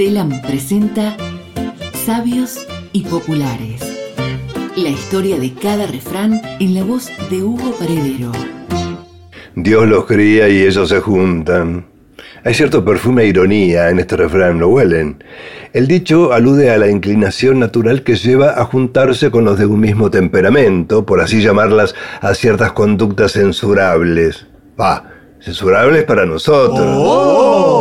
Telam presenta Sabios y Populares. La historia de cada refrán en la voz de Hugo Paredero. Dios los cría y ellos se juntan. Hay cierto perfume e ironía en este refrán, ¿lo huelen? El dicho alude a la inclinación natural que lleva a juntarse con los de un mismo temperamento, por así llamarlas, a ciertas conductas censurables. Pa, censurables para nosotros. Oh.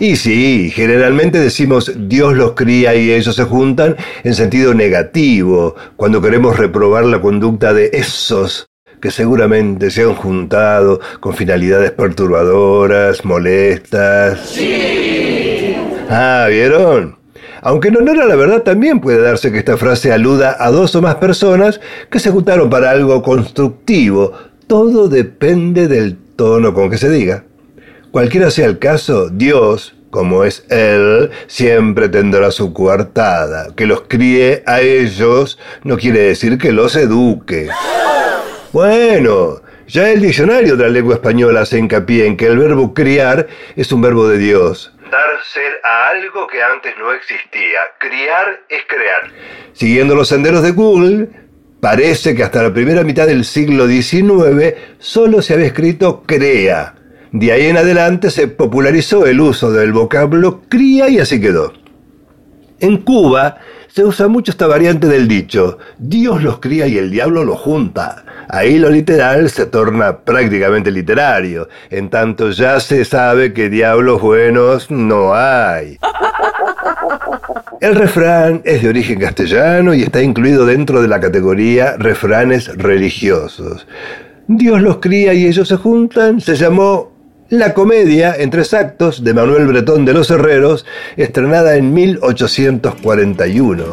Y sí, generalmente decimos Dios los cría y ellos se juntan en sentido negativo, cuando queremos reprobar la conducta de esos que seguramente se han juntado con finalidades perturbadoras, molestas. Sí. Ah, ¿vieron? Aunque en honor a la verdad también puede darse que esta frase aluda a dos o más personas que se juntaron para algo constructivo. Todo depende del tono con que se diga. Cualquiera sea el caso, Dios, como es Él, siempre tendrá su coartada. Que los críe a ellos no quiere decir que los eduque. Bueno, ya el diccionario de la lengua española hace hincapié en que el verbo criar es un verbo de Dios. Dar ser a algo que antes no existía. Criar es crear. Siguiendo los senderos de Google, parece que hasta la primera mitad del siglo XIX solo se había escrito crea. De ahí en adelante se popularizó el uso del vocablo cría y así quedó. En Cuba se usa mucho esta variante del dicho, Dios los cría y el diablo los junta. Ahí lo literal se torna prácticamente literario, en tanto ya se sabe que diablos buenos no hay. El refrán es de origen castellano y está incluido dentro de la categoría refranes religiosos. Dios los cría y ellos se juntan se llamó la comedia en tres actos de Manuel Bretón de los Herreros, estrenada en 1841.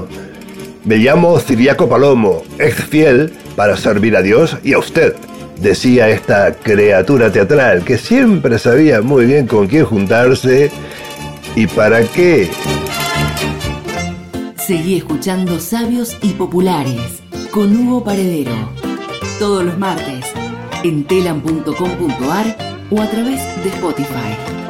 Me llamo Ciriaco Palomo, ex fiel para servir a Dios y a usted, decía esta criatura teatral que siempre sabía muy bien con quién juntarse y para qué. Seguí escuchando Sabios y Populares con Hugo Paredero. Todos los martes en telam.com.ar o a través de Spotify.